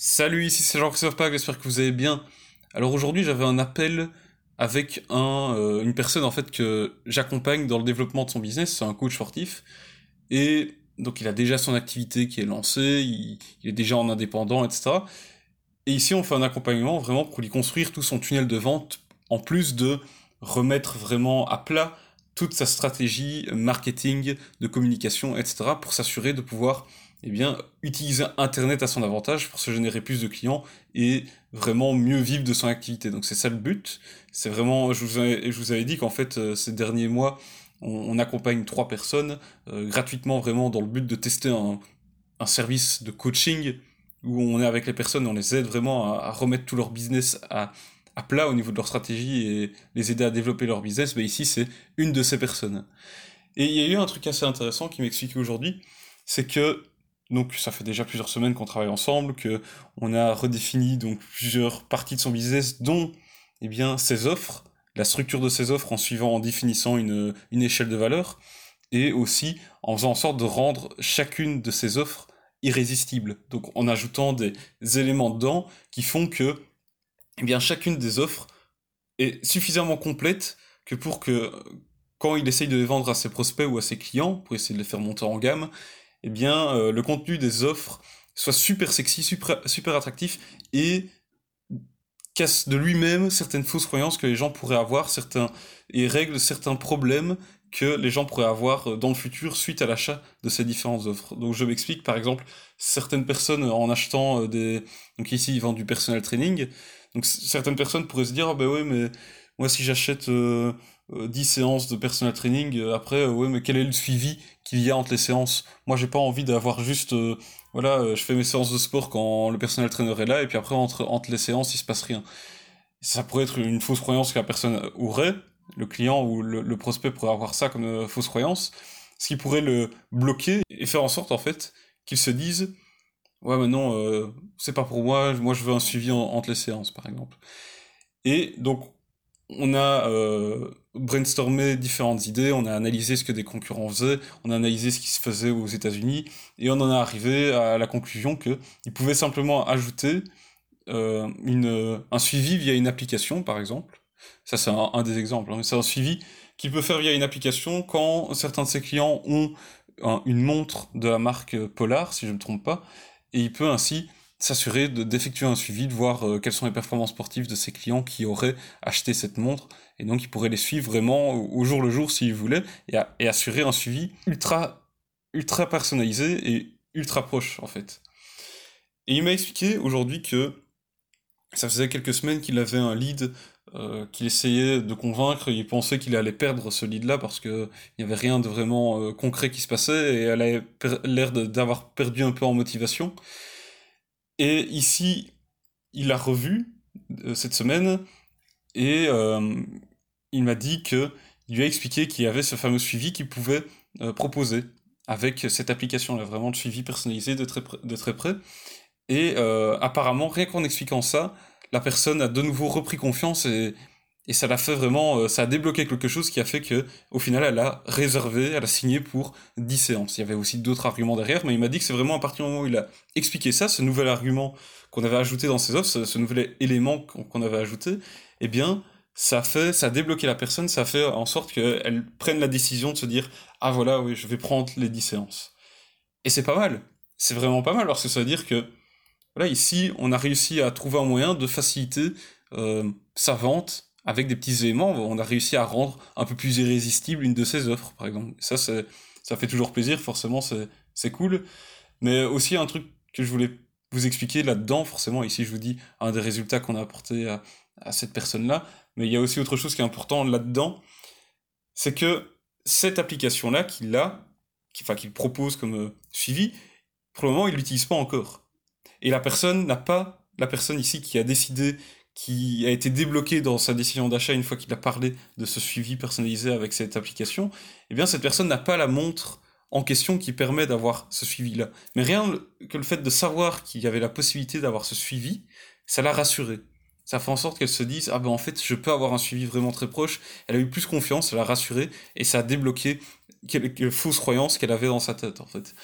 Salut, ici c'est Jean-Christophe Pag, j'espère que vous allez bien. Alors aujourd'hui j'avais un appel avec euh, une personne en fait que j'accompagne dans le développement de son business, c'est un coach sportif. Et donc il a déjà son activité qui est lancée, il, est déjà en indépendant, etc. Et ici on fait un accompagnement vraiment pour lui construire tout son tunnel de vente, en plus de remettre vraiment à plat toute sa stratégie marketing, de communication, etc. pour s'assurer de pouvoir eh bien, utiliser Internet à son avantage pour se générer plus de clients et vraiment mieux vivre de son activité. Donc c'est ça le but. C'est vraiment, je vous, avais, je vous avais dit qu'en fait, euh, ces derniers mois, on, accompagne trois personnes euh, gratuitement vraiment dans le but de tester un, un, service de coaching où on est avec les personnes, on les aide vraiment à, remettre tout leur business à, à, plat au niveau de leur stratégie et les aider à développer leur business. Mais ici, c'est une de ces personnes. Et il y a eu un truc assez intéressant qui m'explique aujourd'hui, c'est que donc ça fait déjà plusieurs semaines qu'on travaille ensemble, que on a redéfini donc plusieurs parties de son business, dont eh ses offres, la structure de ses offres en suivant, en définissant une, échelle de valeur, et aussi en faisant en sorte de rendre chacune de ses offres irrésistible. Donc en ajoutant des éléments dedans qui font que eh chacune des offres est suffisamment complète que pour que quand il essaye de les vendre à ses prospects ou à ses clients, pour essayer de les faire monter en gamme, eh bien, euh, le contenu des offres soit super sexy, super, super attractif et casse de lui-même certaines fausses croyances que les gens pourraient avoir, certains et règle certains problèmes que les gens pourraient avoir euh, dans le futur suite à l'achat de ces différentes offres. Donc je m'explique, par exemple, certaines personnes en achetant euh, des... Donc ici, ils vendent du personal training. Donc certaines personnes pourraient se dire, ah ben oui, mais moi si j'achète 10 séances de personal training, après, ouais, mais quel est le suivi qu'il y a entre les séances. Moi, j'ai pas envie d'avoir juste, euh, voilà, euh, je fais mes séances de sport quand le personnel trainer là, et puis après, entre, entre les séances, il se passe rien. Ça pourrait être une fausse croyance que la personne aurait, le client ou le, prospect pourrait avoir ça comme euh, fausse croyance, ce qui pourrait le bloquer et faire en sorte, en fait, qu'il se dise, ouais, mais non, c'est pas pour moi, moi je veux un suivi entre les séances, par exemple. Et donc, on a brainstormé différentes idées, on a analysé ce que des concurrents faisaient, on a analysé ce qui se faisait aux États-Unis, et on en est arrivé à la conclusion qu'ils pouvaient simplement ajouter euh, une, un suivi via une application, par exemple. Ça, c'est un, des exemples. Hein. C'est un suivi qu'il peut faire via une application quand certains de ses clients ont une montre de la marque Polar, si je ne me trompe pas, et il peut ainsi s'assurer d'effectuer un suivi, de voir euh, quelles sont les performances sportives de ses clients qui auraient acheté cette montre, et donc il pourrait les suivre vraiment au jour le jour s'il voulait, et, et, assurer un suivi ultra, ultra personnalisé et ultra proche en fait. Et il m'a expliqué aujourd'hui que ça faisait quelques semaines qu'il avait un lead euh, qu'il essayait de convaincre, il pensait qu'il allait perdre ce lead-là parce qu'il n'y avait rien de vraiment euh, concret qui se passait et elle avait l'air d'avoir perdu un peu en motivation. Et ici, il l'a revu euh, cette semaine et il m'a dit que il lui a expliqué qu'il y avait ce fameux suivi qu'il pouvait euh, proposer avec cette application-là, vraiment de suivi personnalisé de très, de très près. Et apparemment, rien qu'en expliquant ça, la personne a de nouveau repris confiance et et ça l'a fait vraiment, euh, ça a débloqué quelque chose qui a fait que, au final, elle a réservé, elle a signé pour 10 séances. Il y avait aussi d'autres arguments derrière, mais il m'a dit que c'est vraiment à partir du moment où il a expliqué ça, ce nouvel argument qu'on avait ajouté dans ses offres, ce, nouvel élément qu'on avait ajouté, eh bien, ça fait, ça a débloqué la personne, ça fait en sorte qu'elle prenne la décision de se dire, ah voilà, oui, je vais prendre les 10 séances. Et c'est pas mal. C'est vraiment pas mal, parce que ça veut dire que, voilà, ici, on a réussi à trouver un moyen de faciliter euh, sa vente avec des petits éléments, on a réussi à rendre un peu plus irrésistible une de ces offres, par exemple. Ça, ça fait toujours plaisir, forcément, c'est cool. Mais aussi un truc que je voulais vous expliquer là-dedans, forcément, ici je vous dis un des résultats qu'on a apporté à, cette personne-là, mais il y a aussi autre chose qui est important là-dedans, c'est que cette application-là qu'il a, enfin qu'il propose comme euh, suivi, pour le moment il l'utilise pas encore. Et la personne n'a pas, la personne ici qui a décidé qui a été débloqué dans sa décision d'achat une fois qu'il a parlé de ce suivi personnalisé avec cette application, eh bien cette personne n'a pas la montre en question qui permet d'avoir ce suivi-là. Mais rien que le fait de savoir qu'il y avait la possibilité d'avoir ce suivi, ça l'a rassurée. Ça fait en sorte qu'elle se dise ah ben en fait je peux avoir un suivi vraiment très proche. Elle a eu plus confiance, ça l'a rassurée et ça a débloqué quelques fausses croyances qu'elle avait dans sa tête en fait.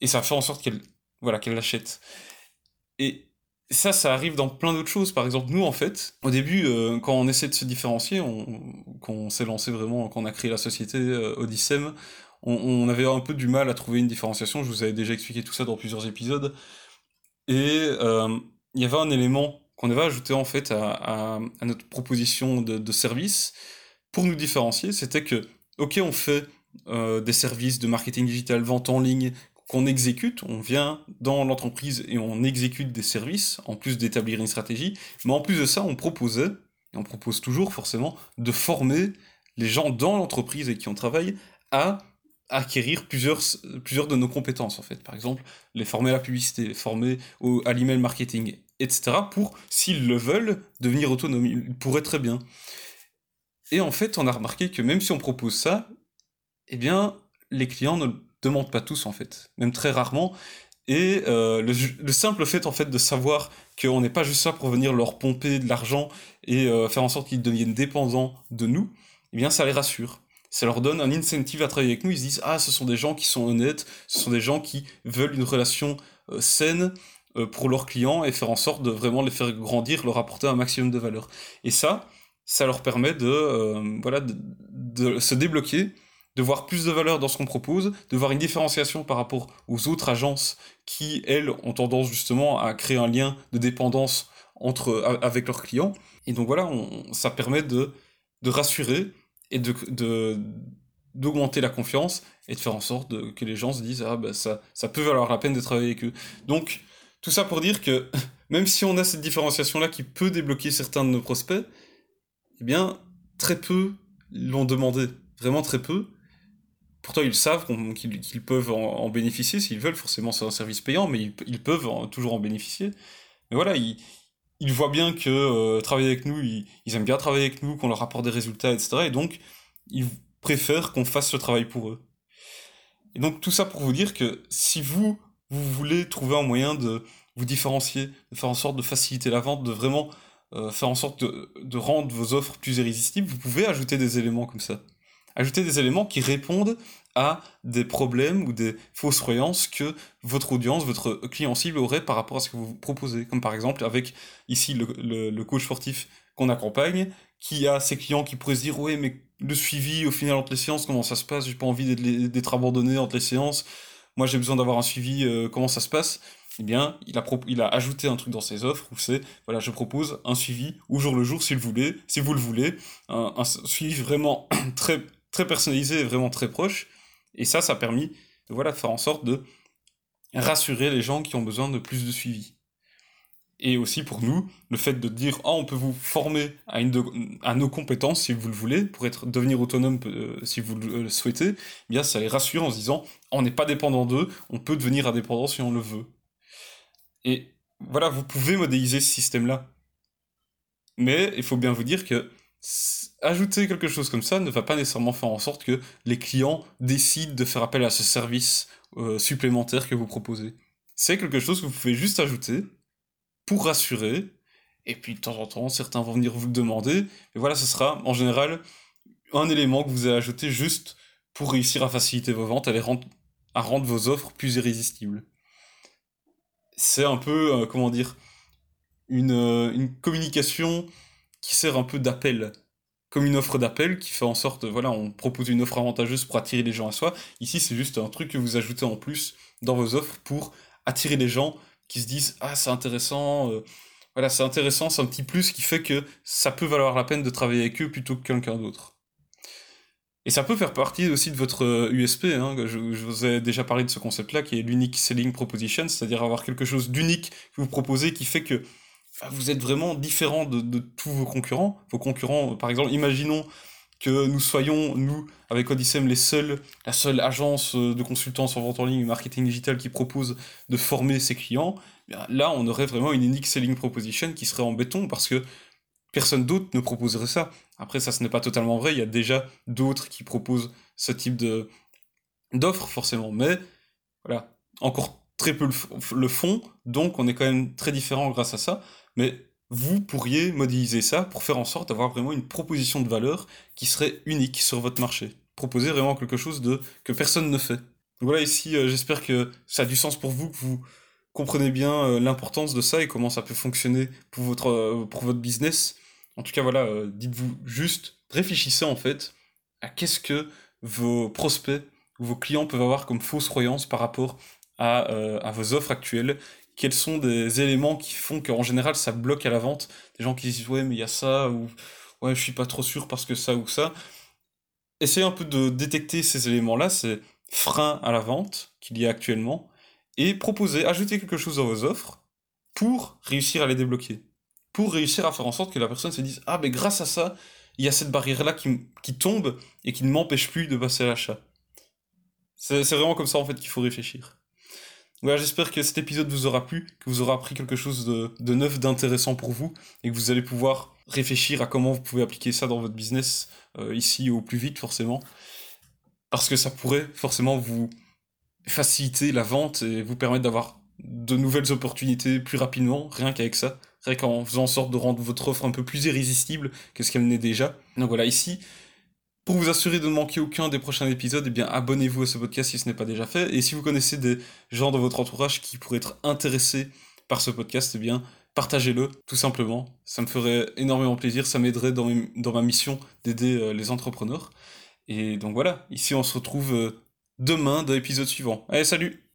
Et ça fait en sorte qu'elle voilà qu'elle l'achète. Et ça, ça arrive dans plein d'autres choses. Par exemple, nous, en fait, au début, euh, quand on essaie de se différencier, quand on s'est lancé vraiment, quand on a créé la société euh, on, avait un peu du mal à trouver une différenciation. Je vous avais déjà expliqué tout ça dans plusieurs épisodes. Et euh, il y avait un élément qu'on avait ajouté en fait à, notre proposition de, service pour nous différencier. C'était que, ok, on fait des services de marketing digital, vente en ligne, qu'on exécute, on vient dans l'entreprise et on exécute des services, en plus d'établir une stratégie, mais en plus de ça, on proposait, et on propose toujours forcément, de former les gens dans l'entreprise et qui on travaille à acquérir plusieurs, plusieurs de nos compétences, en fait. Par exemple, les former à la publicité, les former au, à l'email marketing, etc. pour, s'ils le veulent, devenir autonomes. Ils pourraient très bien. Et en fait, on a remarqué que même si on propose ça, eh bien, les clients ne demandent pas tous en fait, même très rarement. Et euh, le, simple fait en fait de savoir qu'on n'est pas juste ça pour venir leur pomper de l'argent et euh, faire en sorte qu'ils deviennent dépendants de nous, eh bien ça les rassure. Ça leur donne un incentive à travailler avec nous. Ils se disent ah ce sont des gens qui sont honnêtes, ce sont des gens qui veulent une relation euh, saine pour leurs clients et faire en sorte de vraiment les faire grandir, leur apporter un maximum de valeur. Et ça, ça leur permet de voilà de se débloquer de voir plus de valeur dans ce qu'on propose, de voir une différenciation par rapport aux autres agences qui, elles, ont tendance justement à créer un lien de dépendance entre, avec leurs clients. Et donc voilà, ça permet de, de rassurer et de, d'augmenter la confiance et de faire en sorte que les gens se disent ah ben ça, ça peut valoir la peine de travailler avec eux. Donc tout ça pour dire que même si on a cette différenciation là qui peut débloquer certains de nos prospects, eh bien très peu l'ont demandé, vraiment très peu. Pourtant, ils savent qu'ils peuvent en, bénéficier s'ils veulent. Forcément, c'est un service payant, mais ils, peuvent toujours en bénéficier. Mais voilà, ils, voient bien que euh, travailler avec nous, ils, aiment bien travailler avec nous, qu'on leur apporte des résultats, etc. Et donc, ils préfèrent qu'on fasse ce travail pour eux. Et donc, tout ça pour vous dire que si vous, vous voulez trouver un moyen de vous différencier, de faire en sorte de faciliter la vente, de vraiment euh, faire en sorte de rendre vos offres plus irrésistibles, vous pouvez ajouter des éléments comme ça ajouter des éléments qui répondent à des problèmes ou des fausses croyances que votre audience, votre client cible aurait par rapport à ce que vous proposez. Comme par exemple avec ici le, coach sportif qu'on accompagne, qui a ses clients qui pourraient se dire ouais mais le suivi au final entre les séances, comment ça se passe? J'ai pas envie d'être abandonné entre les séances. Moi j'ai besoin d'avoir un suivi, euh, comment ça se passe eh bien, il a, il a ajouté un truc dans ses offres où c'est, voilà, je propose un suivi au jour le jour, si vous le voulez, si vous le voulez, un suivi vraiment très très personnalisé et vraiment très proche. Et ça, ça a permis de voilà, faire en sorte de rassurer les gens qui ont besoin de plus de suivi. Et aussi pour nous, le fait de dire ah, on peut vous former à, une à nos compétences si vous le voulez, pour être, devenir autonome euh, si vous le souhaitez, eh bien ça les rassure en se disant on n'est pas dépendant d'eux, on peut devenir indépendant si on le veut. Et voilà, vous pouvez modéliser ce système-là. Mais il faut bien vous dire que ajouter quelque chose comme ça ne va pas nécessairement faire en sorte que les clients décident de faire appel à ce service euh, supplémentaire que vous proposez. C'est quelque chose que vous pouvez juste ajouter pour rassurer, et puis de temps en temps, certains vont venir vous le demander, et voilà, ce sera en général un élément que vous allez ajouter juste pour réussir à faciliter vos ventes, à, rendre, à rendre vos offres plus irrésistibles. C'est un peu, euh, comment dire, une, euh, une communication qui sert un peu d'appel, comme une offre d'appel qui fait en sorte, voilà, on propose une offre avantageuse pour attirer les gens à soi. Ici, c'est juste un truc que vous ajoutez en plus dans vos offres pour attirer les gens qui se disent ah c'est intéressant, euh, voilà c'est intéressant, c'est un petit plus qui fait que ça peut valoir la peine de travailler avec eux plutôt que quelqu'un d'autre. Et ça peut faire partie aussi de votre USP. Hein, je, je, vous ai déjà parlé de ce concept-là, qui est l'unique selling proposition, c'est-à-dire avoir quelque chose d'unique que vous proposez qui fait que vous êtes vraiment différent de, tous vos concurrents. Vos concurrents, par exemple, imaginons que nous soyons, nous, avec Odyssem, les seuls, la seule agence de consultance en vente en ligne, marketing digital qui propose de former ses clients, eh là, on aurait vraiment une unique selling proposition qui serait en béton parce que personne d'autre ne proposerait ça. Après, ça, ce n'est pas totalement vrai. Il y a déjà d'autres qui proposent ce type de d'offres, forcément. Mais, voilà, encore très peu le font, donc on est quand même très différent grâce à ça mais vous pourriez modéliser ça pour faire en sorte d'avoir vraiment une proposition de valeur qui serait unique sur votre marché. Proposer vraiment quelque chose de que personne ne fait. Voilà, ici, euh, j'espère que ça a du sens pour vous, que vous comprenez bien l'importance de ça et comment ça peut fonctionner pour votre, votre business. En tout cas, voilà, dites-vous juste, réfléchissez en fait à qu'est-ce que vos prospects ou vos clients peuvent avoir comme fausse croyance par rapport à vos offres actuelles quels sont des éléments qui font qu'en général ça bloque à la vente Des gens qui disent ouais mais il y a ça ou ouais je suis pas trop sûr parce que ça ou ça. Essayez un peu de détecter ces éléments-là, ces freins à la vente qu'il y a actuellement, et proposer, ajouter quelque chose dans vos offres pour réussir à les débloquer. Pour réussir à faire en sorte que la personne se dise ah mais grâce à ça, il y a cette barrière-là qui, qui tombe et qui ne m'empêche plus de passer à l'achat. C'est vraiment comme ça en fait qu'il faut réfléchir. Voilà, j'espère que cet épisode vous aura plu, que vous aurez appris quelque chose de, neuf, d'intéressant pour vous, et que vous allez pouvoir réfléchir à comment vous pouvez appliquer ça dans votre business euh, ici au plus vite forcément. Parce que ça pourrait forcément vous faciliter la vente et vous permettre d'avoir de nouvelles opportunités plus rapidement, rien qu'avec ça, rien qu'en faisant en sorte de rendre votre offre un peu plus irrésistible que ce qu'elle n'est déjà. Donc voilà, ici, pour vous assurer de ne manquer aucun des prochains épisodes, eh bien abonnez-vous à ce podcast si ce n'est pas déjà fait. Et si vous connaissez des gens dans votre entourage qui pourraient être intéressés par ce podcast, eh bien partagez-le tout simplement. Ça me ferait énormément plaisir, ça m'aiderait dans, dans, ma mission d'aider euh, les entrepreneurs. Et donc voilà, ici on se retrouve euh, demain dans l'épisode suivant. Allez, salut